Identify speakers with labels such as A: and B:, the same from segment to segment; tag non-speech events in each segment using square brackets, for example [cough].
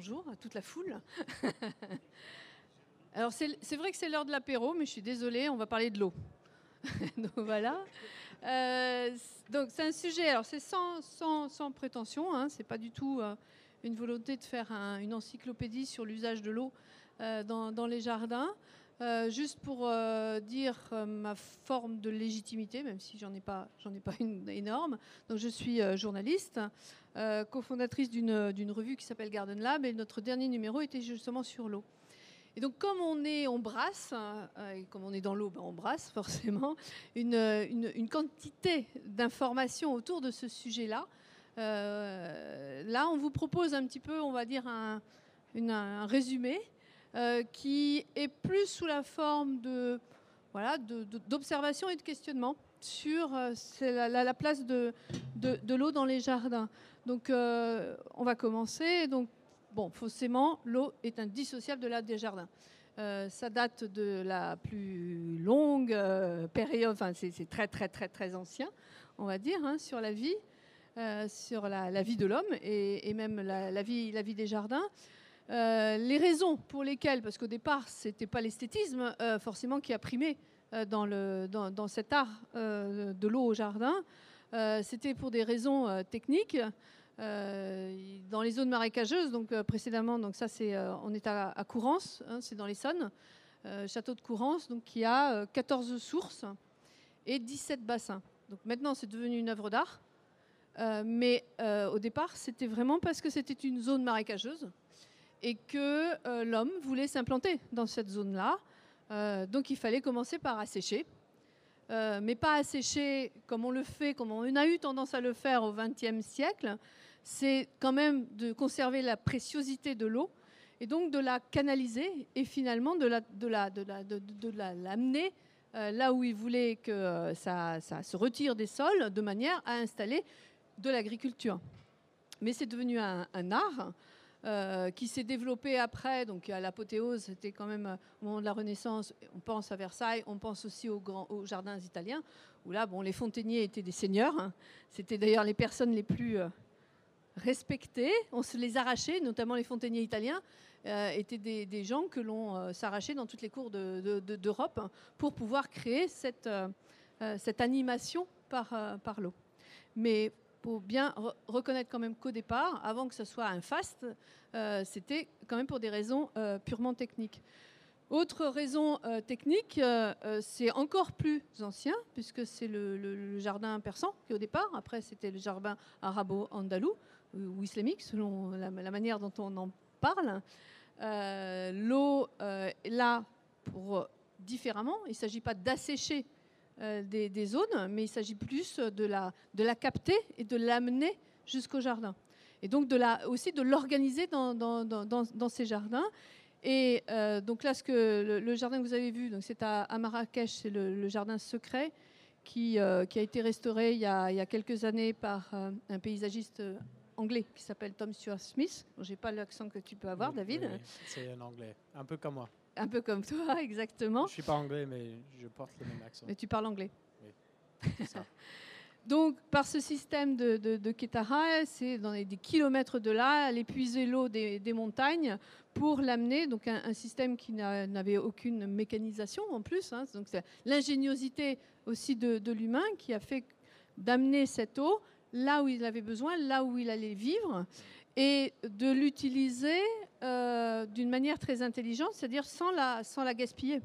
A: Bonjour à toute la foule. [laughs] Alors c'est vrai que c'est l'heure de l'apéro, mais je suis désolée, on va parler de l'eau. [laughs] donc voilà. Euh, donc c'est un sujet, alors c'est sans, sans, prétention, hein, c'est pas du tout euh, une volonté de faire une encyclopédie sur l'usage de l'eau euh, dans, les jardins. juste pour dire ma forme de légitimité, même si j'en ai pas, ai pas une énorme. Donc je suis journaliste, cofondatrice d'une revue qui s'appelle Garden Lab, et notre dernier numéro était justement sur l'eau. Et donc, comme on est, on brasse, euh, et comme on est dans l'eau, ben, on brasse [laughs] forcément une, une, quantité d'informations autour de ce sujet-là. Euh, là, on vous propose un petit peu, on va dire, un, un résumé euh, qui est plus sous la forme de voilà, d'observation et de questionnement sur la, la, place de, de l'eau dans les jardins. Donc, on va commencer. Donc, Bon, forcément, l'eau est indissociable de la des jardins. Euh, ça date de la plus longue euh, période, enfin c'est très très très très ancien, on va dire, hein, sur la vie, euh, sur la, vie de l'homme et, même la, vie, la vie des jardins. les raisons pour lesquelles, parce qu'au départ, ce n'était pas l'esthétisme forcément qui a primé dans, le, dans cet art de l'eau au jardin, c'était pour des raisons techniques. Euh, dans les zones marécageuses, donc euh, précédemment, donc ça c'est, euh, on est à, à Courance, hein, c'est dans l'Essonne, château de Courance, donc qui a 14 sources et 17 bassins. Donc maintenant c'est devenu une œuvre d'art, mais au départ c'était vraiment parce que c'était une zone marécageuse et que l'homme voulait s'implanter dans cette zone-là. donc il fallait commencer par assécher. mais pas assécher comme on le fait, comme on a eu tendance à le faire au XXe siècle, c'est quand même de conserver la préciosité de l'eau et donc de la canaliser et finalement de la, de la, de la, de, l'amener euh, là où il voulait que euh, ça, ça, se retire des sols de manière à installer de l'agriculture. Mais c'est devenu un, art euh, qui s'est développé après, donc à l'apothéose, c'était quand même au moment de la Renaissance, on pense à Versailles, on pense aussi aux, grands, aux jardins italiens, où là, bon, les fontainiers étaient des seigneurs, hein. c'était d'ailleurs les personnes les plus respectés, on se les arrachait, notamment les fontainiers italiens, euh, étaient des, gens que l'on euh, s'arrachait dans toutes les cours d'Europe de, pour pouvoir créer cette, euh, cette animation par, par l'eau. Mais pour bien reconnaître quand même qu'au départ, avant que ce soit un faste, c'était quand même pour des raisons purement techniques. Autre raison technique, c'est encore plus ancien, puisque c'est le, jardin persan qui au départ, après c'était le jardin arabo-andalou, ou islamique, selon la, manière dont on en parle. Euh, l'eau euh, est là pour différemment. Il ne s'agit pas d'assécher euh, des, zones, mais il s'agit plus de la, de la capter et de l'amener jusqu'au jardin. Et donc de la, aussi de l'organiser dans, dans, dans, ces jardins. Et donc là, ce que le, jardin que vous avez vu, c'est à, Marrakech, c'est le, jardin secret qui, qui, a été restauré il y a, il y a quelques années par un paysagiste anglais qui s'appelle Tom Stuart Smith. J'ai pas l'accent que tu peux avoir, David.
B: c'est un anglais, un peu comme moi.
A: Un peu comme toi, [laughs] exactement.
B: Je suis pas anglais, mais je porte le même accent.
A: Mais tu parles anglais.
B: Oui, [laughs] ça.
A: Donc, par ce système de, de, Ketara, c'est dans des kilomètres de là, aller puiser l'eau des, montagnes pour l'amener. Donc, un, système qui n'avait aucune mécanisation en plus. Hein. Donc, c'est l'ingéniosité aussi de, de l'humain qui a fait d'amener cette eau là où il avait besoin, là où il allait vivre, et de l'utiliser euh, d'une manière très intelligente, c'est-à-dire sans la, sans la gaspiller.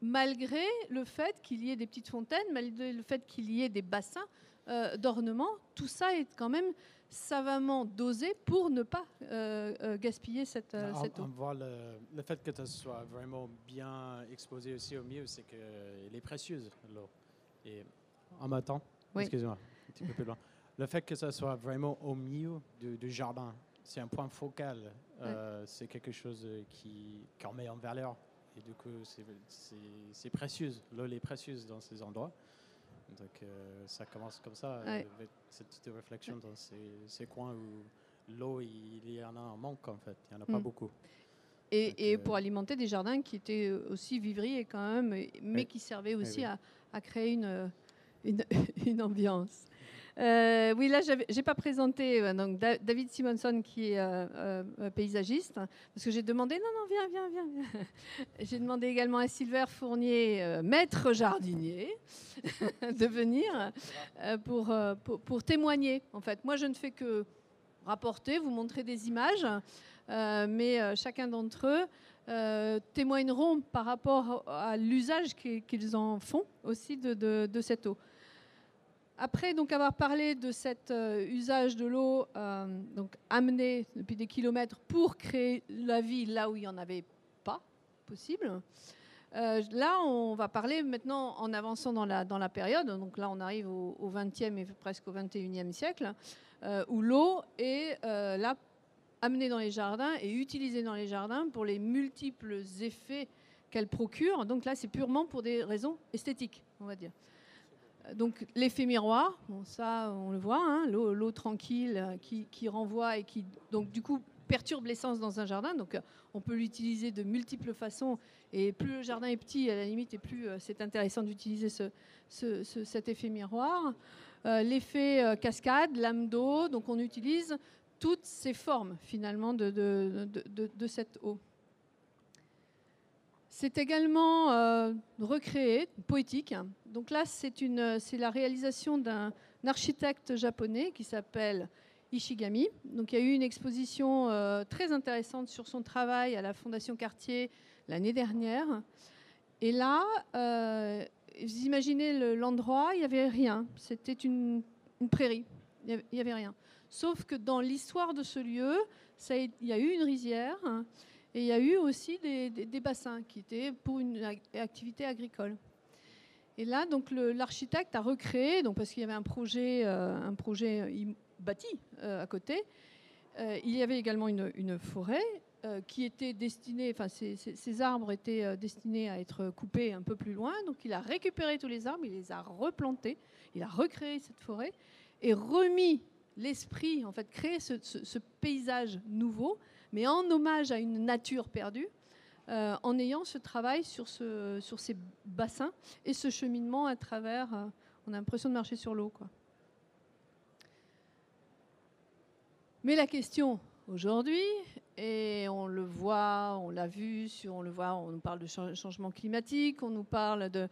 A: malgré le fait qu'il y ait des petites fontaines, malgré le fait qu'il y ait des bassins euh, d'ornement, tout ça est quand même savamment dosé pour ne pas euh, gaspiller cette, cette eau.
B: On voit le, le, fait que ça soit vraiment bien exposé aussi au milieu, c'est qu'elle est précieuse, l'eau. Et en même temps, excusez-moi petit peu plus loin. Le fait que ça soit vraiment au milieu du, jardin, c'est un point focal. Euh, c'est quelque chose qui, qui en met en valeur. Et du coup, c'est précieux. L'eau est précieuse dans ces endroits. Donc, euh, ça commence comme ça, avec cette petite réflexion dans ces, coins où l'eau, il y en a un manque, en fait. Il n'y en a pas mm. beaucoup.
A: Et, et, euh, pour alimenter des jardins qui étaient aussi vivriers quand même, mais qui servaient aussi à, à, créer une, une, [laughs] une ambiance. Euh, oui, là, j'ai pas présenté euh, David Simonson, qui est euh, paysagiste, parce que j'ai demandé, non, non, viens, viens, viens. [laughs] j'ai demandé également à Silver Fournier, maître jardinier, [laughs] de venir pour, pour, témoigner. En fait, moi, je ne fais que rapporter, vous montrer des images, mais chacun d'entre eux témoigneront par rapport à l'usage qu'ils en font aussi de, de cette eau. Après donc avoir parlé de cet euh, usage de l'eau euh, donc amené depuis des kilomètres pour créer la vie là où il n'y en avait pas possible, euh, là on va parler maintenant en avançant dans la, dans la période, donc là on arrive au, au 20e et presque au 21e siècle, où l'eau est là amenée dans les jardins et utilisée dans les jardins pour les multiples effets qu'elle procure. Donc là c'est purement pour des raisons esthétiques, on va dire. Donc l'effet miroir, ça on le voit, hein, l'eau tranquille euh, qui, renvoie et qui donc du coup perturbe l'essence dans un jardin. Donc on peut l'utiliser de multiples façons et plus le jardin est petit, à la limite, et plus euh, c'est intéressant d'utiliser cet effet miroir. Euh, l'effet cascade, lame d'eau, donc on utilise toutes ces formes finalement de cette eau. C'est également euh, recréé, poétique. Donc là, c'est la réalisation d'un architecte japonais qui s'appelle Ishigami. Donc il y a eu une exposition euh, très intéressante sur son travail à la Fondation Cartier l'année dernière. Et là, euh, vous imaginez l'endroit, il n'y avait rien. C'était une, prairie. Il n'y avait, rien. Sauf que dans l'histoire de ce lieu, il y a eu une rizière. Et il y a eu aussi des, bassins qui étaient pour une activité agricole. Et là, donc l'architecte a recréé, donc parce qu'il y avait un projet, euh, un projet euh, bâti euh, à côté. il y avait également une, forêt qui était destinée, enfin ces, ces, arbres étaient destinés à être coupés un peu plus loin. Donc il a récupéré tous les arbres, il les a replantés, il a recréé cette forêt et remis l'esprit, en fait, créé ce, paysage nouveau mais en hommage à une nature perdue, euh, en ayant ce travail sur ces bassins et ce cheminement à travers. Euh, on a l'impression de marcher sur l'eau. Mais la question aujourd'hui, et on le voit, on l'a vu, on le voit, on nous parle de changement climatique, on nous parle de,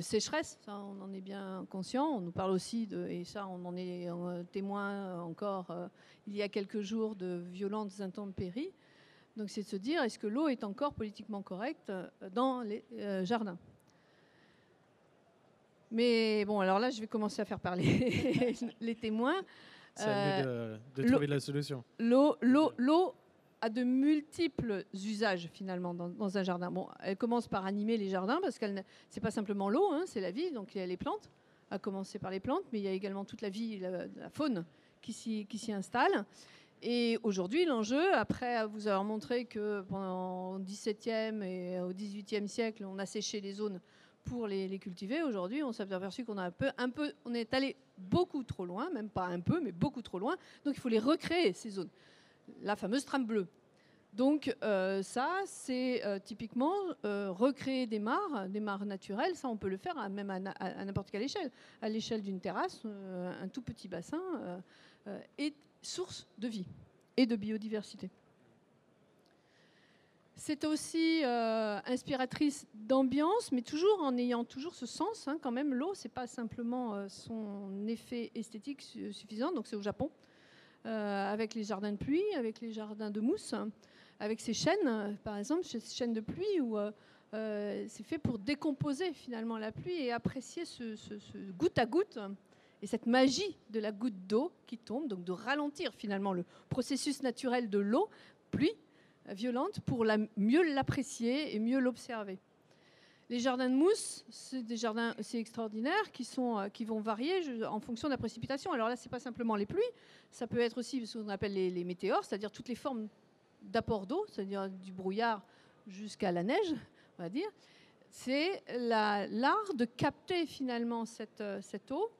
A: sécheresse, ça on en est bien conscient. On nous parle aussi de, et ça on en est euh, témoin encore euh, il y a quelques jours, de violentes intempéries. Donc c'est de se dire, est-ce que l'eau est encore politiquement correcte euh, dans les jardins? Mais bon, alors là je vais commencer à faire parler [laughs] les témoins.
B: C'est à de, de trouver la solution.
A: L'eau, l'eau, l'eau a de multiples usages finalement dans, un jardin. Bon, elle commence par animer les jardins parce qu'elle c'est pas simplement l'eau, hein, c'est la vie, donc il y a les plantes, à commencer par les plantes, mais il y a également toute la vie, la, la faune qui s'y, qui s'y installe. Et aujourd'hui, l'enjeu, après vous avoir montré que pendant le XVIIe et au XVIIIe siècle, on a séché les zones pour les, cultiver, aujourd'hui, on s'est aperçu qu'on est allé beaucoup trop loin, même pas un peu, mais beaucoup trop loin. Donc il faut les recréer ces zones la fameuse trame bleue. Donc euh, ça, c'est euh, typiquement euh, recréer des mares, des mares naturelles. Ça, on peut le faire même à, n'importe quelle échelle. À l'échelle d'une terrasse, un tout petit bassin est source de vie et de biodiversité. C'est aussi inspiratrice d'ambiance, mais toujours en ayant toujours ce sens. Hein, quand même, l'eau, c'est pas simplement son effet esthétique suffisant. Donc c'est au Japon. Euh, avec les jardins de pluie, avec les jardins de mousse, avec ces chaînes, par exemple, ces chaînes de pluie où euh, euh, c'est fait pour décomposer finalement la pluie et apprécier ce, goutte à goutte et cette magie de la goutte d'eau qui tombe, donc de ralentir finalement le processus naturel de l'eau, pluie violente, pour mieux l'apprécier et mieux l'observer. Les jardins de mousse, c'est des jardins c'est extraordinaires qui, sont, euh, qui vont varier en fonction de la précipitation. Alors là, ce n'est pas simplement les pluies, ça peut être aussi ce qu'on appelle les, météores, c'est-à-dire toutes les formes d'apport d'eau, c'est-à-dire du brouillard jusqu'à la neige, on va dire. C'est l'art de capter finalement cette, euh, cette, eau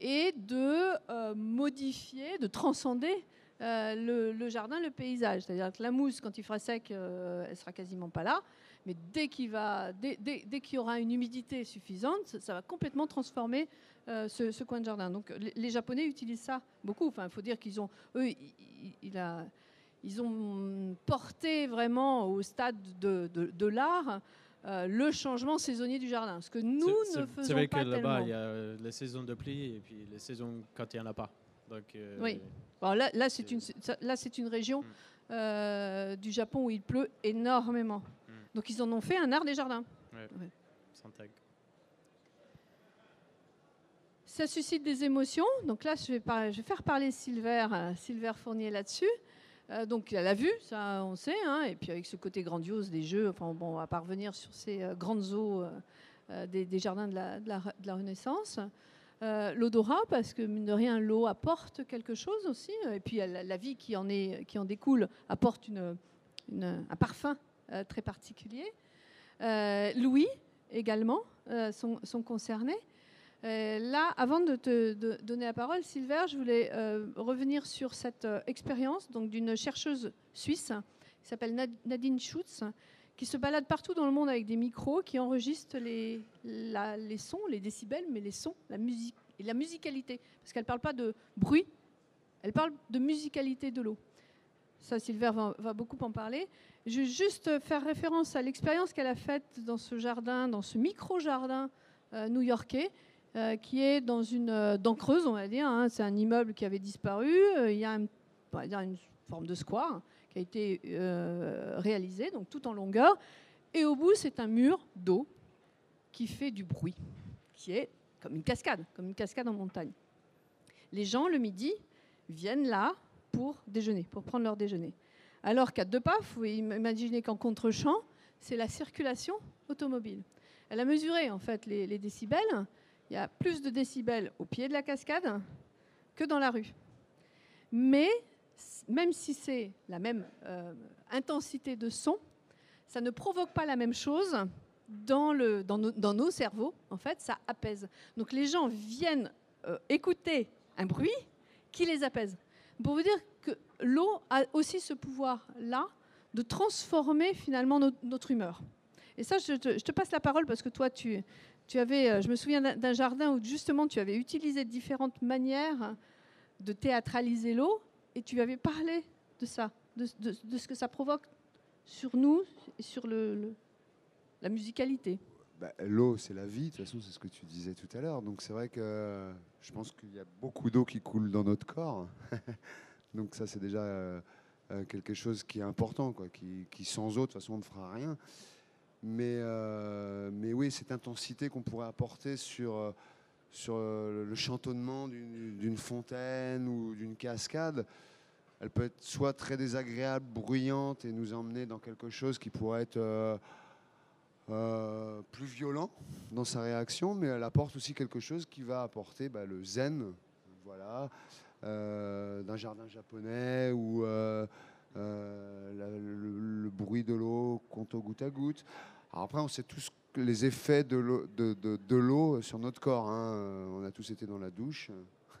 A: et de euh, modifier, de transcender le, jardin, le paysage. C'est-à-dire que la mousse, quand il fera sec, elle sera quasiment pas là. Mais dès qu'il y aura une humidité suffisante, ça, va complètement transformer ce, coin de jardin. Donc les, Japonais utilisent ça beaucoup. Enfin, il faut dire qu'ils ont, eux, il, a, ils ont porté vraiment au stade de, l'art euh, le changement saisonnier du jardin, ce que nous ne faisons pas
B: C'est vrai que là-bas, il y a euh, les saisons de pluie et puis les saisons quand il n'y en a pas.
A: Donc, euh, oui. là, là c'est une, là, une région mm. du Japon où il pleut énormément. Mm. Donc, ils en ont fait un art des jardins. Ouais. Ça suscite des émotions. Donc là, je vais, je vais faire parler Silver, Silver Fournier là-dessus. Euh, donc elle a vue, ça on sait, hein, et puis avec ce côté grandiose des jeux, enfin bon, on va pas revenir sur ces euh, grandes eaux euh, des, jardins de la, de la, Renaissance. L'odorat, parce que mine de rien, l'eau apporte quelque chose aussi, et puis la, vie qui en, est, qui en découle apporte une, un parfum très particulier. Louis également sont, sont concernés. Euh, là, avant de te donner la parole, Silver, je voulais euh, revenir sur cette euh, expérience d'une chercheuse suisse qui s'appelle Nadine Schutz, qui se balade partout dans le monde avec des micros, qui enregistre les, sons, les décibels, mais les sons, la musique et la musicalité. Parce qu'elle ne parle pas de bruit, elle parle de musicalité de l'eau. Ça, Silver va, beaucoup en parler. Je vais juste faire référence à l'expérience qu'elle a faite dans ce jardin, dans ce micro-jardin new-yorkais, euh, qui est dans une euh, creuse, on va dire. Hein. C'est un immeuble qui avait disparu. Euh, il y a une forme de square qui a été réalisé, donc tout en longueur. Et au bout, c'est un mur d'eau qui fait du bruit, qui est comme une cascade, comme une cascade en montagne. Les gens, le midi, viennent là pour déjeuner, pour prendre leur déjeuner. Alors qu'à deux pas, vous pouvez imaginer qu'en contre-champ, c'est la circulation automobile. Elle a mesuré en fait les, les décibels il y a plus de décibels au pied de la cascade que dans la rue. Mais même si c'est la même euh, intensité de son, ça ne provoque pas la même chose dans, nos, cerveaux. En fait, ça apaise. Donc les gens viennent euh, écouter un bruit qui les apaise. Pour vous dire que l'eau a aussi ce pouvoir-là de transformer finalement notre, humeur. Et ça, je te, passe la parole parce que toi, tu avais, euh, je me souviens d'un jardin où justement tu avais utilisé différentes manières de théâtraliser l'eau et tu avais parlé de ça, de, ce que ça provoque sur nous et sur la musicalité.
C: Bah, l'eau, c'est la vie, de toute façon, c'est ce que tu disais tout à l'heure. Donc c'est vrai que je pense qu'il y a beaucoup d'eau qui coule dans notre corps. [laughs] Donc ça, c'est déjà euh, euh, quelque chose qui est important, quoi, qui, sans eau, de toute façon, on ne fera rien. Mais, euh, oui, cette intensité qu'on pourrait apporter sur, euh, euh, le chantonnement d'une fontaine ou d'une cascade, elle peut être soit très désagréable, bruyante et nous emmener dans quelque chose qui pourrait être plus violent dans sa réaction, mais elle apporte aussi quelque chose qui va apporter bah, le zen, voilà, d'un jardin japonais ou le, bruit de l'eau compte au goutte à goutte. Après, on sait tous les effets de l'eau sur notre corps. Hein. On a tous été dans la douche. [laughs]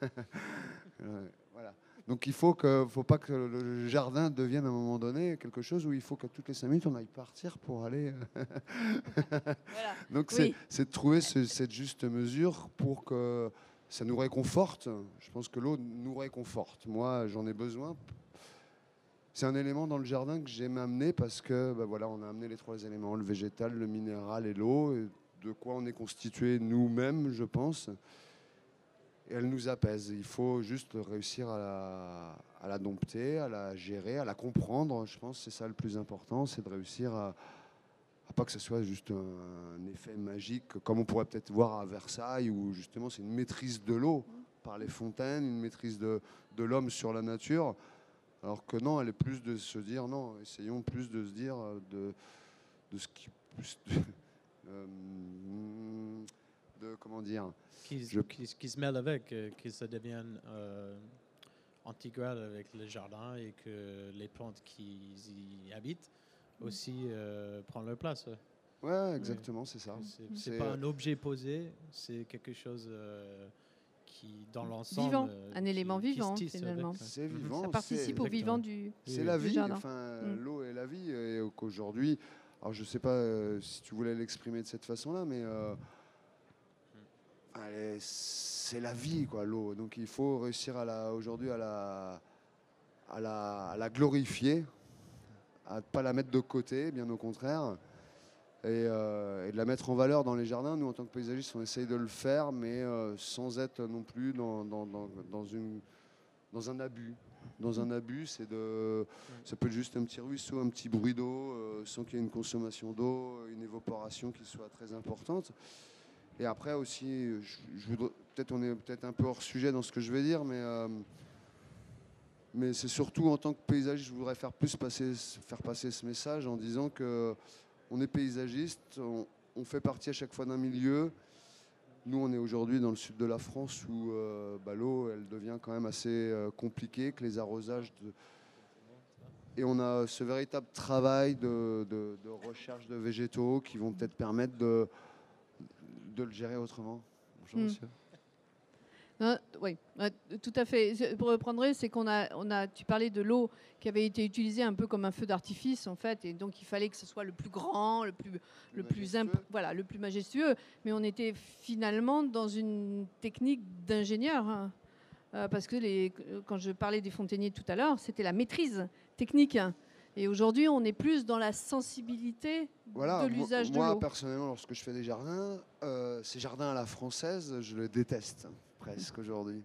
C: voilà. Donc il faut que, faut pas que le jardin devienne à un moment donné quelque chose où il faut que toutes les cinq minutes on aille partir pour aller. [laughs] Donc c'est de trouver cette juste mesure pour que ça nous réconforte. Je pense que l'eau nous réconforte. Moi, j'en ai besoin c'est un élément dans le jardin que j'aime amener parce que bah voilà, on a amené les trois éléments, le végétal, le minéral et l'eau, de quoi on est constitué nous-mêmes, je pense. Elle nous apaise. Il faut juste réussir à la, dompter, à la gérer, à la comprendre. Je pense que c'est ça le plus important, c'est de réussir à, pas que ce soit juste un, effet magique, comme on pourrait peut-être voir à Versailles, où justement c'est une maîtrise de l'eau par les fontaines, une maîtrise de, l'homme sur la nature. Alors que non, elle est plus de se dire, non, essayons plus de se dire euh, de, ce qui. [laughs] de, comment dire
B: qui, qui, se mêle avec, euh, que ça devienne intégral avec le jardin et que les plantes qui y habitent aussi prennent leur place.
C: Ouais, exactement, c'est ça.
B: C'est pas un objet posé, c'est quelque chose qui dans l'ensemble.
A: Vivant, un élément vivant finalement.
C: C'est vivant. Ça
A: participe au vivant du.
C: C'est la vie. Enfin, mm. l'eau est la vie. Et qu'aujourd'hui, alors je ne sais pas si tu voulais l'exprimer de cette façon-là, mais c'est la vie, quoi, l'eau. Donc il faut réussir à aujourd'hui à la, à la, à la glorifier, à ne pas la mettre de côté, bien au contraire, euh, et, de la mettre en valeur dans les jardins. Nous, en tant que paysagistes, on essaye de le faire, mais euh, sans être non plus dans, dans, dans, une, dans un abus. Dans un abus, c'est de, ça peut être juste un petit ruisseau, un petit bruit d'eau, euh, sans qu'il y ait une consommation d'eau, une évaporation qui soit très importante. Et après aussi, peut-être on est peut-être un peu hors sujet dans ce que je vais dire, mais mais c'est surtout en tant que paysagiste, je voudrais faire plus passer, faire passer ce message en disant que on est paysagiste, on, fait partie à chaque fois d'un milieu. Nous, on est aujourd'hui dans le sud de la France où euh, bah, l'eau, elle devient quand même assez euh, compliquée, que les arrosages. Et on a ce véritable travail de, recherche de végétaux qui vont peut-être permettre de, de le gérer autrement. Bonjour, hmm. monsieur.
A: oui, tout à fait. Pour reprendre, c'est qu'on a, on a, tu parlais de l'eau qui avait été utilisée un peu comme un feu d'artifice en fait, et donc il fallait que ce soit le plus grand, le plus, le, plus, voilà, le plus majestueux. Mais on était finalement dans une technique d'ingénieur, hein. euh, parce que les, quand je parlais des fontainiers tout à l'heure, c'était la maîtrise technique. Et aujourd'hui, on est plus dans la sensibilité de l'usage de l'eau.
C: Moi, personnellement, lorsque je fais des jardins, euh, ces jardins à la française, je les déteste presque aujourd'hui.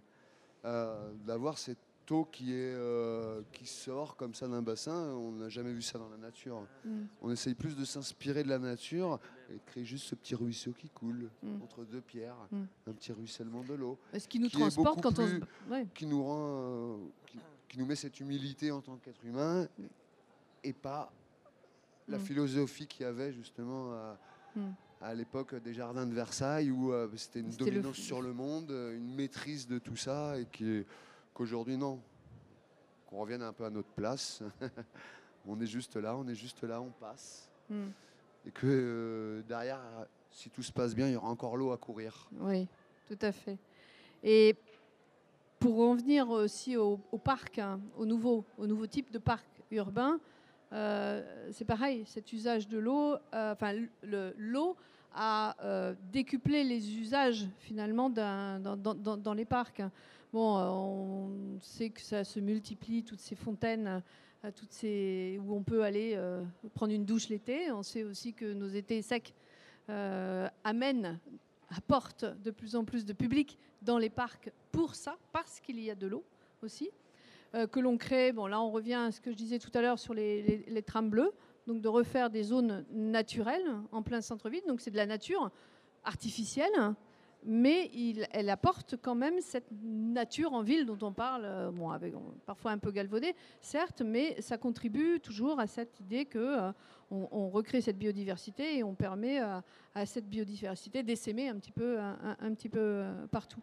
C: Euh, d'avoir cette eau qui, est, euh, qui sort comme ça d'un bassin, on n'a jamais vu ça dans la nature. Mm. On essaye plus de s'inspirer de la nature et de créer juste ce petit ruisseau qui coule mm. entre deux pierres, mm. un petit ruissellement de l'eau.
A: Ce qui nous transporte quand on
C: Qui nous rend... Qui, nous met cette humilité en tant qu'être humain et pas la philosophie qu'il y avait justement à, à l'époque des jardins de Versailles où euh, c'était une dominance sur le monde, euh, une maîtrise de tout ça et qu'aujourd'hui non. Qu'on revienne un peu à notre place. [laughs] on est juste là, on est juste là, on passe. Hmm. Et que euh, derrière, si tout se passe bien, il y aura encore l'eau à courir.
A: Oui, tout à fait. Et pour en venir aussi au, parc, hein, au, nouveau, au nouveau type de parc urbain, c'est pareil, cet usage de l'eau, enfin l'eau à euh, décupler les usages finalement dans, les parcs. Bon, euh, on sait que ça se multiplie, toutes ces fontaines, euh, toutes ces, où on peut aller prendre une douche l'été. On sait aussi que nos étés secs amènent, apportent de plus en plus de public dans les parcs pour ça, parce qu'il y a de l'eau aussi. Que l'on crée, bon là on revient à ce que je disais tout à l'heure sur les, les trams bleus, donc de refaire des zones naturelles en plein centre-ville. Donc c'est de la nature artificielle, mais elle apporte quand même cette nature en ville dont on parle, euh, bon, parfois un peu galvaudé, certes, mais ça contribue toujours à cette idée que euh, on, recrée cette biodiversité et on permet euh, à cette biodiversité d'essaimer un petit peu, un, petit peu partout.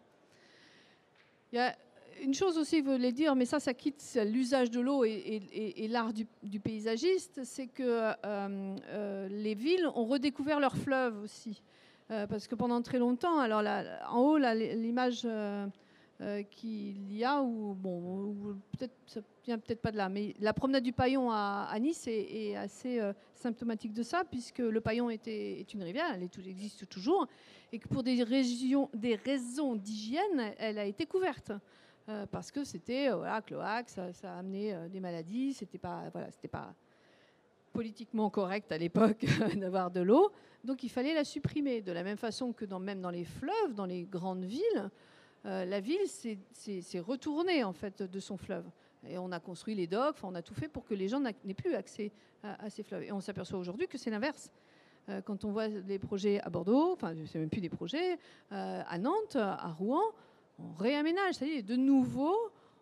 A: Il y a une chose aussi, vous voulez dire, mais ça, ça quitte l'usage de l'eau et, l'art du, paysagiste, c'est que euh, euh, les villes ont redécouvert leurs fleuves aussi. Euh, parce que pendant très longtemps, alors là, en haut, l'image qu'il y a, ou bon, peut-être ça vient peut-être pas de là, mais la promenade du Paillon à, Nice est, assez symptomatique de ça, puisque le Paillon était, est une rivière, elle, existe toujours, et que pour des raisons d'hygiène, elle a été couverte. Euh, parce que c'était euh, cloaque, ça, a amené euh, des maladies, c'était pas, voilà, c'était pas politiquement correct à l'époque [laughs] d'avoir de l'eau, donc il fallait la supprimer. De la même façon que dans, même dans les fleuves, dans les grandes villes, la ville s'est retournée en fait de son fleuve. Et on a construit les docks, on a tout fait pour que les gens n'aient plus accès à, ces fleuves. Et on s'aperçoit aujourd'hui que c'est l'inverse. quand on voit les projets à Bordeaux, enfin, c'est même plus des projets, à Nantes, à Rouen, on réaménage, c'est-à-dire de nouveau,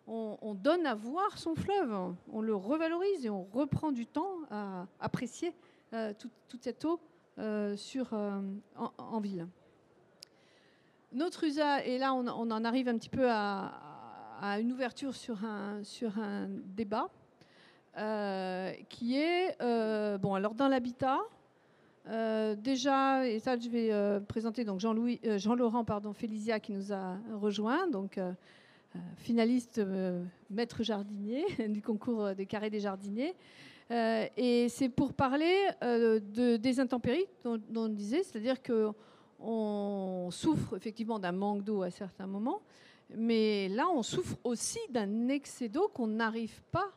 A: on, donne à voir son fleuve, on le revalorise et on reprend du temps à apprécier euh, toute, cette eau euh, sur, euh, en, ville. Notre usage, et là on, en arrive un petit peu à, une ouverture sur un, sur un débat, qui est, bon alors dans l'habitat, déjà, et ça je vais présenter donc Jean-Louis, Jean-Laurent pardon, Félizia qui nous a rejoint, donc finaliste maître jardinier [laughs] du concours des carrés des jardiniers. et c'est pour parler de, des intempéries dont, dont on disait, c'est-à-dire que on souffre effectivement d'un manque d'eau à certains moments, mais là, on souffre aussi d'un excès d'eau qu'on n'arrive pas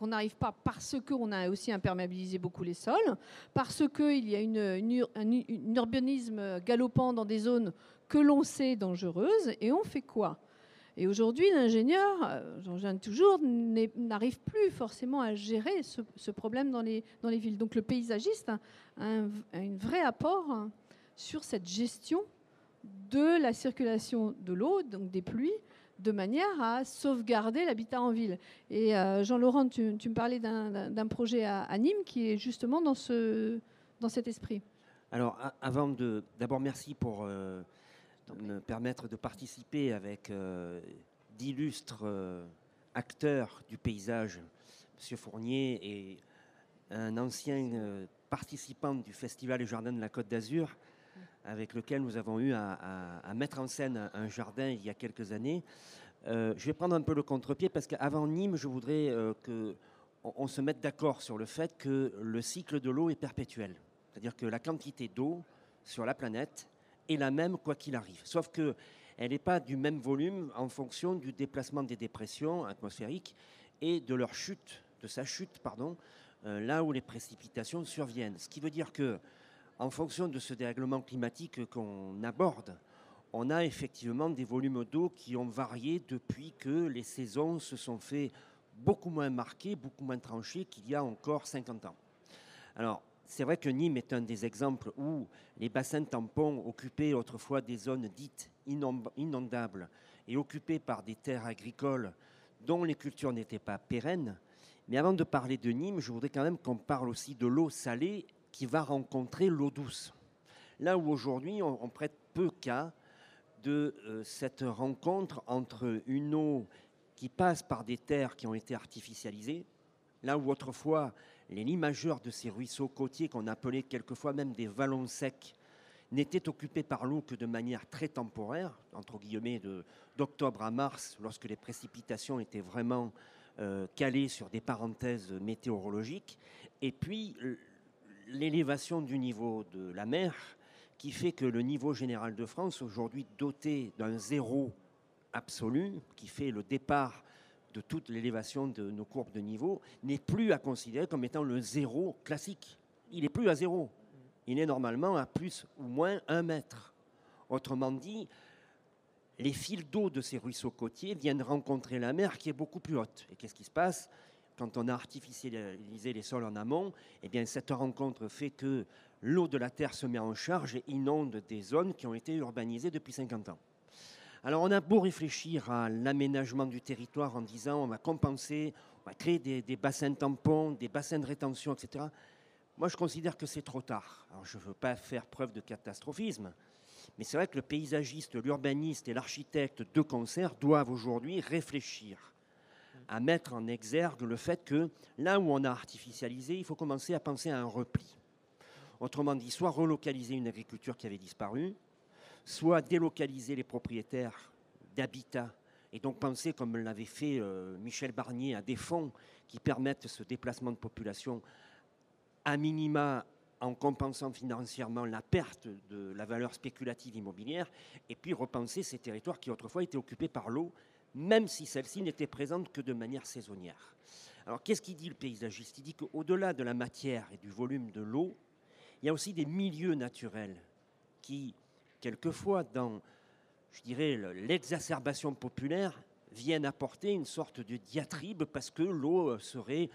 A: qu'on n'arrive pas parce qu'on a aussi imperméabilisé beaucoup les sols, parce qu'il y a une, un urbanisme galopant dans des zones que l'on sait dangereuses, et on fait quoi? Et aujourd'hui, l'ingénieur, euh, j'en viens toujours, n'arrive plus forcément à gérer ce, problème dans les, dans les villes. Donc le paysagiste a un, a un vrai apport sur cette gestion de la circulation de l'eau, donc des pluies, de manière à sauvegarder l'habitat en ville. Et euh, Jean-Laurent, tu, me parlais d'un projet à, Nîmes qui est justement dans, ce, dans cet esprit.
D: Alors, avant de. D'abord, merci pour euh, me permettre de participer avec euh, d'illustres acteurs du paysage, M. Fournier et un ancien participant du Festival des Jardins de la Côte d'Azur, avec lequel nous avons eu à, mettre en scène un jardin il y a quelques années. Euh, je vais prendre un peu le contre-pied parce qu'avant Nîmes, je voudrais euh, qu'on on se mette d'accord sur le fait que le cycle de l'eau est perpétuel. C'est-à-dire que la quantité d'eau sur la planète est la même quoi qu'il arrive. Sauf que elle n'est pas du même volume en fonction du déplacement des dépressions atmosphériques et de leur chute, de sa chute, pardon, euh, là où les précipitations surviennent. Ce qui veut dire que en fonction de ce dérèglement climatique qu'on aborde, on a effectivement des volumes d'eau qui ont varié depuis que les saisons se sont fait beaucoup moins marquées, beaucoup moins tranchées qu'il y a encore 50 ans. Alors, c'est vrai que Nîmes est un des exemples où les bassins tampons occupaient autrefois des zones dites inondables et occupées par des terres agricoles dont les cultures n'étaient pas pérennes. Mais avant de parler de Nîmes, je voudrais quand même qu'on parle aussi de l'eau salée qui va rencontrer l'eau douce. Là où aujourd'hui on, prête peu cas de euh, cette rencontre entre une eau qui passe par des terres qui ont été artificialisées, là où autrefois les lits majeurs de ces ruisseaux côtiers qu'on appelait quelquefois même des vallons secs n'étaient occupés par l'eau que de manière très temporaire, entre guillemets d'octobre à mars, lorsque les précipitations étaient vraiment euh, calées sur des parenthèses météorologiques. Et puis l'élévation du niveau de la mer qui fait que le niveau général de France, aujourd'hui doté d'un zéro absolu, qui fait le départ de toute l'élévation de nos courbes de niveau, n'est plus à considérer comme étant le zéro classique. Il n'est plus à zéro. Il est normalement à plus ou moins un mètre. Autrement dit, les fils d'eau de ces ruisseaux côtiers viennent rencontrer la mer qui est beaucoup plus haute. Et qu'est-ce qui se passe? Quand on a artificialisé les sols en amont, eh bien, cette rencontre fait que l'eau de la terre se met en charge et inonde des zones qui ont été urbanisées depuis 50 ans. Alors on a beau réfléchir à l'aménagement du territoire en disant on va compenser, on va créer des, bassins tampons, des bassins de rétention, etc. Moi je considère que c'est trop tard. Je ne veux pas faire preuve de catastrophisme, mais c'est vrai que le paysagiste, l'urbaniste et l'architecte de concert doivent aujourd'hui réfléchir à mettre en exergue le fait que là où on a artificialisé, il faut commencer à penser à un repli. Autrement dit, soit relocaliser une agriculture qui avait disparu, soit délocaliser les propriétaires d'habitat et donc penser, comme l'avait fait euh, Michel Barnier, à des fonds qui permettent ce déplacement de population à minima en compensant financièrement la perte de la valeur spéculative immobilière, et puis repenser ces territoires qui autrefois étaient occupés par l'eau même si celle-ci n'était présente que de manière saisonnière. Alors qu'est-ce qu'il dit le paysagiste? Il dit qu'au-delà de la matière et du volume de l'eau, il y a aussi des milieux naturels qui, quelquefois, dans, je dirais, l'exacerbation populaire, viennent apporter une sorte de diatribe parce que l'eau serait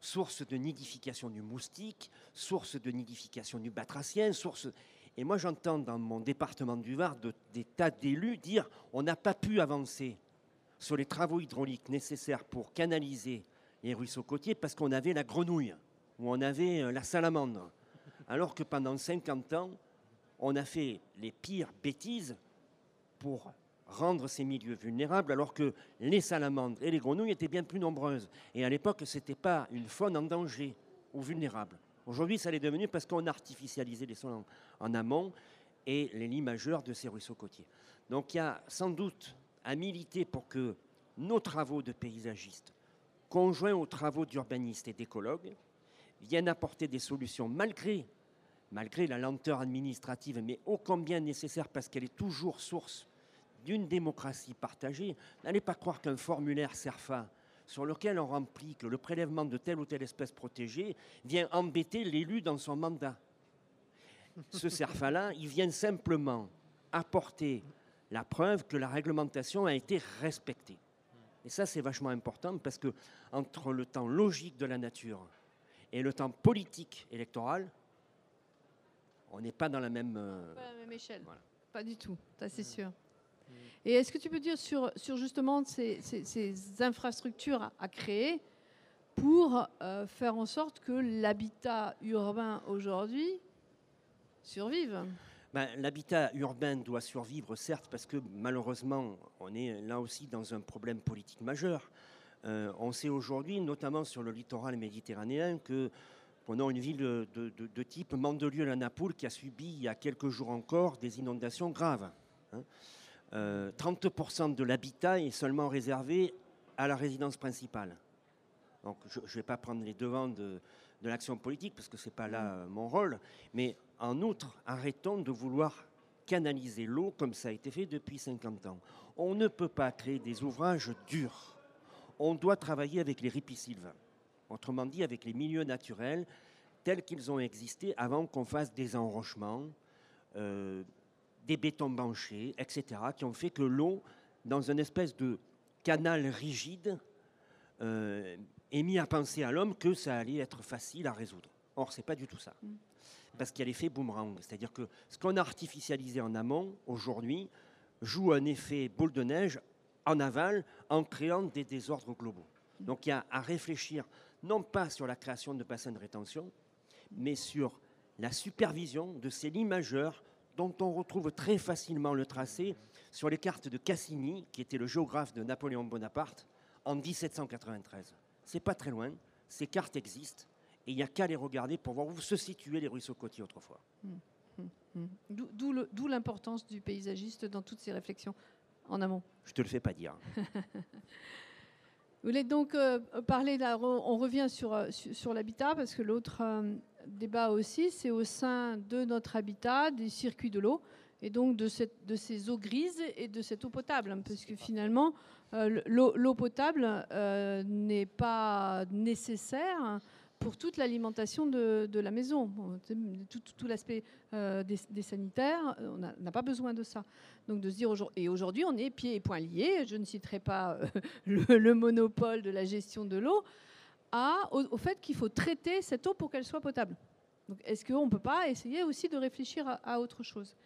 D: source de nidification du moustique, source de nidification du batracien, source... Et moi j'entends dans mon département du Var des tas d'élus dire on n'a pas pu avancer sur les travaux hydrauliques nécessaires pour canaliser les ruisseaux côtiers parce qu'on avait la grenouille ou on avait euh, la salamandre. Alors que pendant 50 ans, on a fait les pires bêtises pour rendre ces milieux vulnérables, alors que les salamandres et les grenouilles étaient bien plus nombreuses. Et à l'époque, ce n'était pas une faune en danger ou vulnérable. Aujourd'hui, ça l'est devenu parce qu'on a artificialisé les sols en, amont et les lits majeurs de ces ruisseaux côtiers. Donc il y a sans doute à militer pour que nos travaux de paysagistes, conjoints aux travaux d'urbanistes et d'écologues, viennent apporter des solutions malgré, la lenteur administrative, mais ô combien nécessaire parce qu'elle est toujours source d'une démocratie partagée. N'allez pas croire qu'un formulaire SERFA sur lequel on remplit que le prélèvement de telle ou telle espèce protégée vient embêter l'élu dans son mandat. Ce SERFA-là, il vient simplement apporter la preuve que la réglementation a été respectée. Et ça, c'est vachement important parce que entre le temps logique de la nature et le temps politique électoral, on n'est pas dans la même,
A: euh, pas la même échelle. Pas du tout, ça c'est sûr. Et est-ce que tu peux dire sur, sur justement ces, infrastructures à, créer pour euh, faire en sorte que l'habitat urbain aujourd'hui survive?
D: Ben, L'habitat urbain doit survivre, certes, parce que malheureusement, on est là aussi dans un problème politique majeur. Euh, on sait aujourd'hui, notamment sur le littoral méditerranéen, que pendant une ville de, type Mandelieu-la-Napoule qui a subi il y a quelques jours encore des inondations graves. Hein. 30% euh, de l'habitat est seulement réservé à la résidence principale. Donc je ne vais pas prendre les devants de, l'action politique parce que ce n'est pas là euh, mon rôle. Mais en outre, arrêtons de vouloir canaliser l'eau comme ça a été fait depuis 50 ans. On ne peut pas créer des ouvrages durs. On doit travailler avec les ripisylves, autrement dit avec les milieux naturels tels qu'ils ont existé avant qu'on fasse des enrochements, euh, des bétons banchés, etc., qui ont fait que l'eau, dans une espèce de canal rigide, euh, est mis à penser à l'homme que ça allait être facile à résoudre. Or, ce n'est pas du tout ça. Mm. Parce qu'il y a l'effet boomerang. C'est-à-dire que ce qu'on a artificialisé en amont, aujourd'hui, joue un effet boule de neige en aval en créant des désordres globaux. Mm. Donc il y a à réfléchir non pas sur la création de bassins de rétention, mais sur la supervision de ces lits majeurs dont on retrouve très facilement le tracé sur les cartes de Cassini, qui était le géographe de Napoléon Bonaparte, en 1793. C'est pas très loin, ces cartes existent, et il n'y a qu'à les regarder pour voir où se situaient les ruisseaux côtiers autrefois. Hum,
A: hum, hum. D'où l'importance du paysagiste dans toutes ces réflexions en amont.
D: Je te le fais pas dire. [laughs]
A: Vous voulez donc euh, parler, on revient sur, euh, sur, l'habitat, parce que l'autre euh, débat aussi, c'est au sein de notre habitat, des circuits de l'eau, et donc de, cette, de ces eaux grises et de cette eau potable, hein, parce que finalement, l'eau potable n'est pas nécessaire pour toute l'alimentation de, la maison. tout, l'aspect euh, des, sanitaires, on n'a pas besoin de ça. Donc de se dire et aujourd'hui on est pieds et poings liés, je ne citerai pas euh, [laughs] le, monopole de la gestion de l'eau, au, fait qu'il faut traiter cette eau pour qu'elle soit potable. Est-ce qu'on ne peut pas essayer aussi de réfléchir à, autre chose?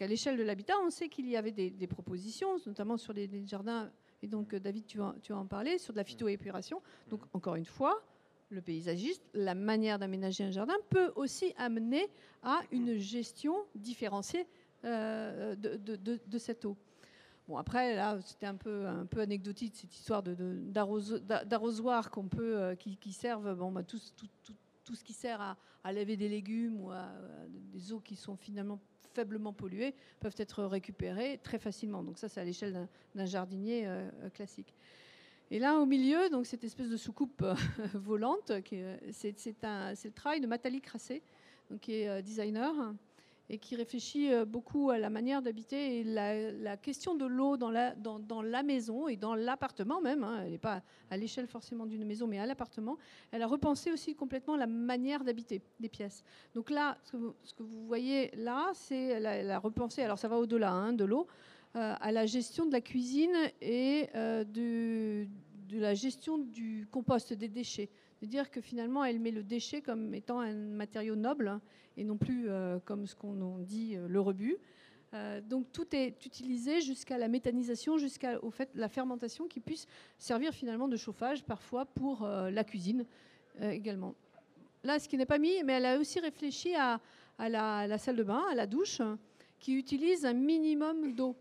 A: À l'échelle de l'habitat, on sait qu'il y avait des, propositions, notamment sur les, jardins, et donc David, tu vas, tu en parler, sur de la phytoépuration. Donc encore une fois, le paysagiste, la manière d'aménager un jardin peut aussi amener à une gestion différenciée euh, de, cette eau. Bon, après, là, c'était un peu, anecdotique, cette histoire d'arrosoir qu'on peut, euh, qui, servent, bon, bah, tout, ce qui sert à, laver des légumes ou à, des eaux qui sont finalement faiblement polluées peuvent être récupérées très facilement. Donc ça, c'est à l'échelle d'un jardinier euh, classique. Et là, au milieu, donc cette espèce de soucoupe euh, [laughs] volante, c'est le travail de Matali Crassé, qui est euh, designer et qui réfléchit euh, beaucoup à la manière d'habiter et la, question de l'eau dans la, maison et dans l'appartement même. Hein. elle n'est pas à l'échelle forcément d'une maison, mais à l'appartement. Elle a repensé aussi complètement la manière d'habiter des pièces. Donc là, ce que vous, voyez là, c'est elle, a repensé, alors ça va au-delà hein, de l'eau, euh, à la gestion de la cuisine et euh, de, de, la gestion du compost des déchets. De dire que finalement, elle met le déchet comme étant un matériau noble et non plus euh, comme ce qu'on dit le rebut. donc tout est utilisé jusqu'à la méthanisation, jusqu'à la fermentation qui puisse servir finalement de chauffage parfois pour la cuisine également. Là, ce qui n'est pas mis, mais elle a aussi réfléchi à la, salle de bain, à la douche, qui utilise un minimum d'eau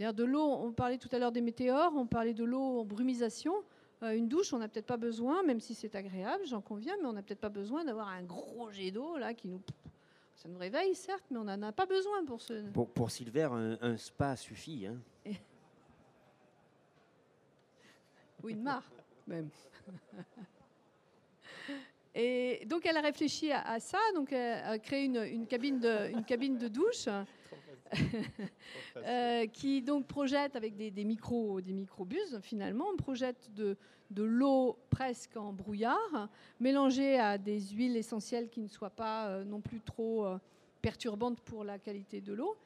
A: de l'eau, on parlait tout à l'heure des météores, on parlait de l'eau en brumisation. une douche, on n'a peut-être pas besoin, même si c'est agréable, j'en conviens, mais on n'a peut-être pas besoin d'avoir un gros jet d'eau là qui nous ça nous réveille, certes, mais on n'en a pas besoin pour ce.
D: Pour, pour Silver, un, spa suffit. Hein. [laughs]
A: Ou une mare, même. [laughs] Et donc, elle a réfléchi à, ça, donc elle a créé une, cabine, de, une cabine de douche. [laughs] Euh, qui donc projette avec des, des micros, des microbuses finalement, on projette de, de l'eau presque en brouillard, mélangée à des huiles essentielles qui ne soient pas euh, non plus trop euh, perturbantes pour la qualité de l'eau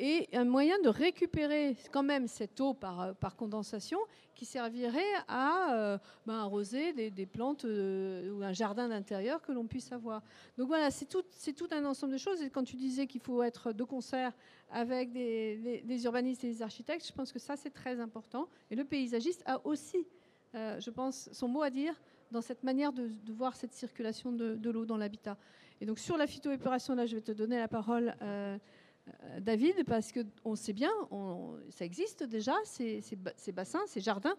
A: et un moyen de récupérer quand même cette eau par, euh, condensation qui servirait à euh, ben, arroser des, plantes euh, ou un jardin d'intérieur que l'on puisse avoir. Donc voilà, c'est tout, tout, un ensemble de choses. Et quand tu disais qu'il faut être de concert avec des, urbanistes et des architectes, je pense que ça, c'est très important. Et le paysagiste a aussi, je pense, son mot à dire dans cette manière de, voir cette circulation de, de l'eau dans l'habitat. Et donc sur la phytoépuration, là, je vais te donner la parole. Euh, David, parce qu'on sait bien, ça existe déjà, ces, bassins, ces jardins,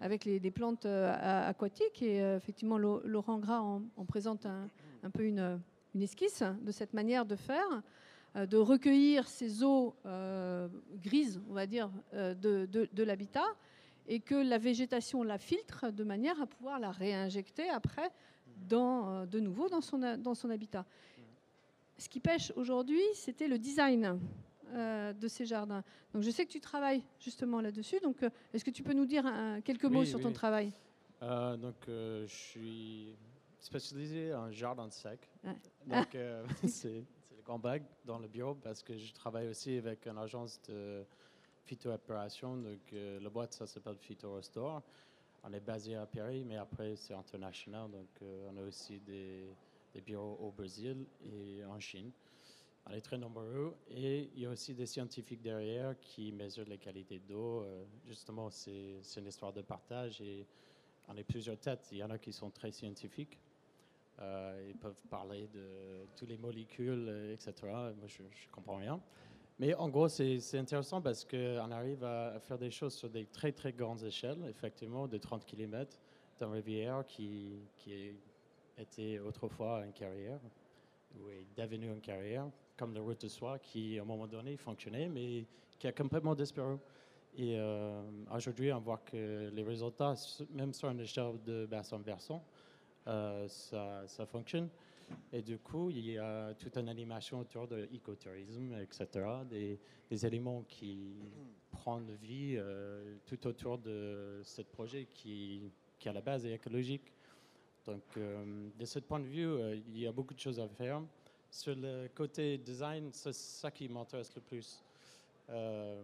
A: avec des plantes euh, aquatiques. Et euh, effectivement, Laurent Gras en, présente un, peu une, esquisse de cette manière de faire, de recueillir ces eaux grises, on va dire, de, l'habitat, et que la végétation la filtre de manière à pouvoir la réinjecter après de nouveau dans son habitat ce qui pêche aujourd'hui, c'était le design euh, de ces jardins. Donc je sais que tu travailles justement là-dessus. Donc euh, est-ce que tu peux nous dire quelques mots sur ton travail?
B: Euh, Donc je suis spécialisé en jardin sec. Donc [laughs] [laughs] c'est le grand bague dans le bureau parce que je travaille aussi avec une agence de phytoopération. Donc la boîte, ça s'appelle Phyto Restore. On est basé à Paris, mais après c'est international. Donc on a aussi des des bureaux au Brésil et en Chine. On est très nombreux et il y a aussi des scientifiques derrière qui mesurent les qualités d'eau. Euh, justement, c'est une histoire de partage et on est plusieurs têtes. Il y en a qui sont très scientifiques. Euh, ils peuvent parler de toutes les molécules, etc. Moi, je ne comprends rien. Mais en gros, c'est intéressant parce qu'on arrive à, faire des choses sur des très, très grandes échelles, effectivement, de 30 km dans rivière qui, qui est était autrefois une carrière, ou est devenu une carrière, comme la route de soie qui, à un moment donné, fonctionnait, mais qui a complètement disparu. Et euh, aujourd'hui, on voit que les résultats, même sur une échelle de bassin versant, euh, ça, fonctionne. Et du coup, il y a toute une animation autour de l'écotourisme, etc., des, des, éléments qui prennent vie euh, tout autour de ce projet qui, qui, à la base, est écologique. Donc, euh, de ce point de vue, euh, il y a beaucoup de choses à faire. Sur le côté design, c'est ça qui m'intéresse le plus. Euh,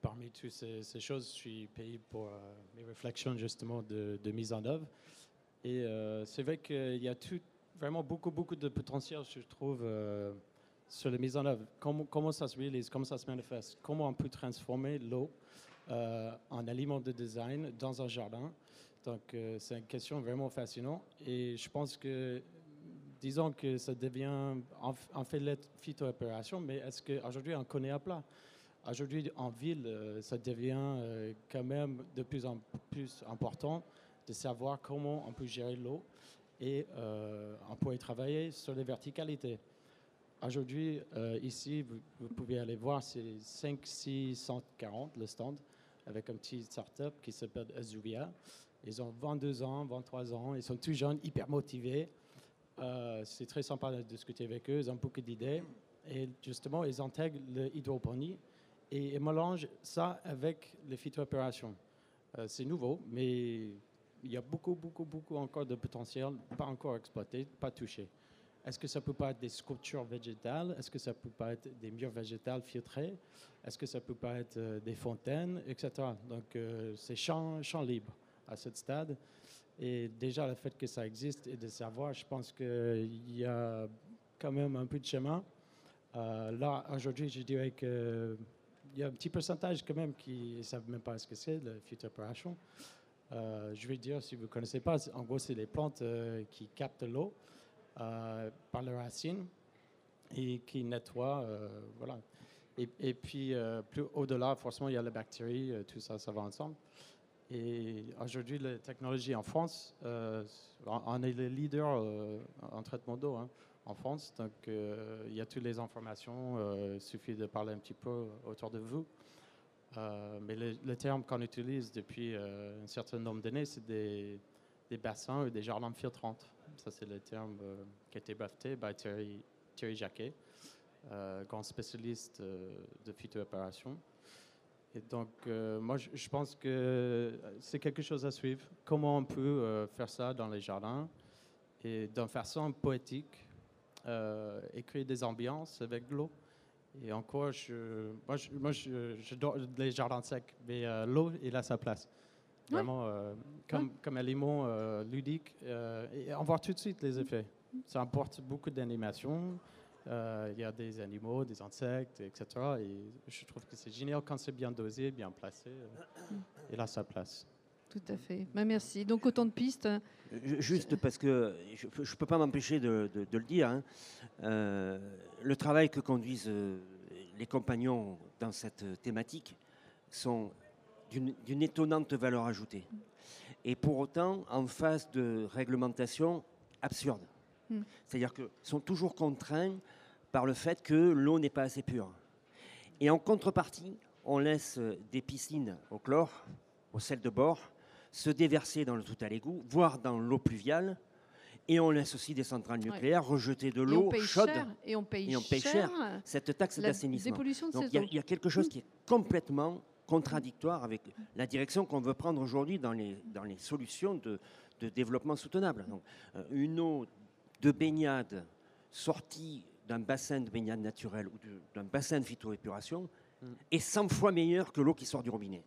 B: parmi toutes ces, choses, je suis payé pour mes réflexions justement de, mise en œuvre. Et c'est vrai qu'il y a vraiment beaucoup, beaucoup de potentiel, je trouve, sur la mise en œuvre. Comment, ça se réalise, comment ça se manifeste, comment on peut transformer l'eau en aliment de design dans un jardin donc, euh, c'est une question vraiment fascinante. Et je pense que, disons que ça devient en, fait la phytoopération, mais est-ce qu'aujourd'hui on connaît à plat? Aujourd'hui, en ville, euh, ça devient euh, quand même de plus en plus important de savoir comment on peut gérer l'eau et on pourrait travailler sur les verticalités. Aujourd'hui, ici, vous, vous, pouvez aller voir, c'est 5640 le stand avec un petit start-up qui s'appelle Azuvia. Ils ont 22 ans, 23 ans, ils sont tous jeunes, hyper motivés. Euh, c'est très sympa de discuter avec eux, ils ont beaucoup d'idées. Et justement, ils intègrent l'hydroponie et ils mélangent ça avec les phytoopérations. Euh, c'est nouveau, mais il y a beaucoup, beaucoup, beaucoup encore de potentiel, pas encore exploité, pas touché. Est-ce que ça peut pas être des sculptures végétales? Est-ce que ça peut pas être des murs végétales filtrés? Est-ce que ça peut pas être euh, des fontaines, etc. Donc, c'est champ, champ libre à ce stade. Et déjà, le fait que ça existe et de savoir, je pense qu'il y a quand même un peu de chemin. Euh, là, aujourd'hui, je dirais qu'il y a un petit pourcentage quand même qui ne savent même pas ce que c'est, le phytoopération. Euh, je vais dire, si vous ne connaissez pas, en gros, c'est les plantes euh, qui captent l'eau par leurs racines et qui nettoient. voilà. Et puis, plus au-delà, forcément, il y a les bactéries, tout ça, ça va ensemble. Et aujourd'hui, la technologie en France, on est le leader en traitement d'eau hein, en France. Donc, il y a toutes les informations. il suffit de parler un petit peu autour de vous. mais le, terme qu'on utilise depuis un certain nombre d'années, c'est des, bassins ou des jardins filtrantes. Ça, c'est le terme qui a été breveté par Thierry, Thierry Jacquet. Euh, grand spécialiste euh, de phytoopération. Et donc, euh, moi, je, pense que c'est quelque chose à suivre. Comment on peut faire ça dans les jardins et d'une façon poétique et créer des ambiances avec l'eau. Et encore, je, moi, je, moi, les jardins secs, mais l'eau, il a sa place. Vraiment, comme, comme aliment ludique. et on voit tout de suite les effets. Ça apporte beaucoup d'animation. Euh, il y a des animaux, des insectes, etc. Et je trouve que c'est génial quand c'est bien dosé, bien placé. Euh, et là, sa place.
A: Tout à fait. Bah, merci. Donc autant de pistes. Hein.
D: Juste parce que je ne peux pas m'empêcher de, le dire. Hein. Euh, le travail que conduisent les compagnons dans cette thématique sont d'une étonnante valeur ajoutée. Et pour autant, en face de réglementations absurdes. Hmm. C'est-à-dire qu'ils sont toujours contraints par le fait que l'eau n'est pas assez pure. Et en contrepartie, on laisse des piscines au chlore, au sel de bord, se déverser dans le tout à l'égout, voire dans l'eau pluviale. Et on laisse aussi des centrales nucléaires rejeter de l'eau chaude.
A: et on paye, cher,
D: cette taxe d'assainissement. Donc il y, a quelque chose qui est complètement contradictoire avec la direction qu'on veut prendre aujourd'hui dans les, dans les solutions de, développement soutenable. Donc, euh, une eau de baignade sortie d'un bassin de baignade naturel ou d'un bassin de phytoépuration mm. est 100 fois meilleur que l'eau qui sort du robinet.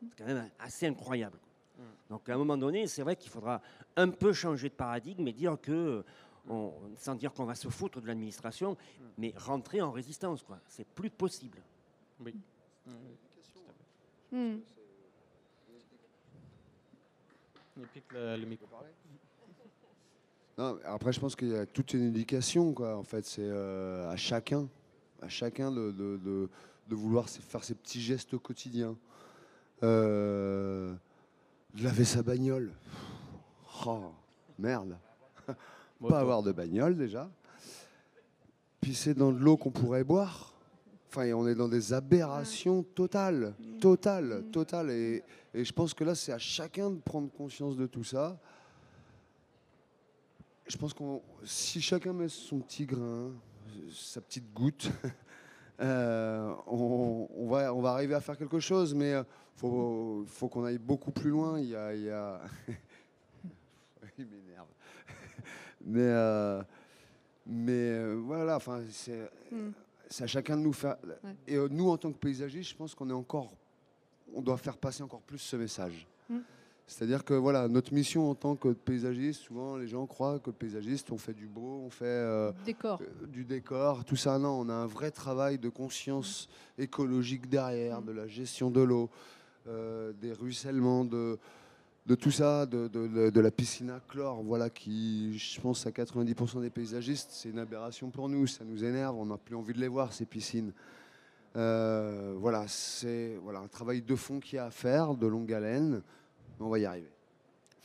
D: C'est quand même assez incroyable. Mm. Donc à un moment donné, c'est vrai qu'il faudra un peu changer de paradigme et dire que, sans dire qu'on va se foutre de l'administration, mm. mais rentrer en résistance. quoi. C'est plus possible. Oui.
C: le micro après, je pense qu'il y a toute une éducation, quoi. En fait, c'est euh, à chacun, à chacun de, de, vouloir faire ses petits gestes au quotidien. Euh, laver sa bagnole. Oh, merde. Pas avoir de bagnole déjà. Puis c'est dans de l'eau qu'on pourrait boire. Enfin, on est dans des aberrations totales, totales, totales. Et, et je pense que là, c'est à chacun de prendre conscience de tout ça je pense que si chacun met son petit grain, sa petite goutte, [laughs] euh, on, va, on va arriver à faire quelque chose, mais il euh, faut, faut qu'on aille beaucoup plus loin. Il y a. Il, [laughs] il m'énerve. [laughs] mais, euh, mais voilà, enfin, c'est à chacun de nous faire. Et nous, en tant que paysagistes, je pense qu'on est encore. On doit faire passer encore plus ce message. Hmm. C'est-à-dire que voilà, notre mission en tant que paysagiste, souvent les gens croient que paysagiste, on fait du beau, on fait euh,
A: décor.
C: Euh, du décor, tout ça. Non, on a un vrai travail de conscience écologique derrière, de la gestion de l'eau, euh, des ruissellements, de, de tout ça, de, de, la piscine à chlore, voilà, qui, je pense, à 90% des paysagistes, c'est une aberration pour nous, ça nous énerve, on n'a plus envie de les voir, ces piscines. voilà, c'est voilà, un travail de fond qu'il y a à faire, de longue haleine on va y arriver.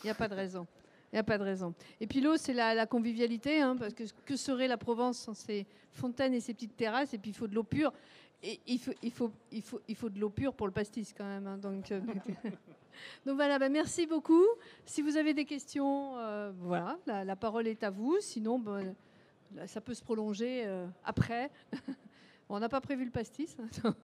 A: Il n'y a pas de raison. Il n'y a pas de raison. Et puis l'eau, c'est la, convivialité, hein, parce que que serait la Provence sans ses fontaines et ses petites terrasses? Et puis il faut de l'eau pure. Et il faut, il faut, il faut, il faut de l'eau pure pour le pastis quand même. Hein, donc, euh, [laughs] donc voilà, ben, merci beaucoup. Si vous avez des questions, euh, voilà, la, parole est à vous. Sinon, ben, ça peut se prolonger euh, après. [laughs] on n'a pas prévu le pastis. Hein,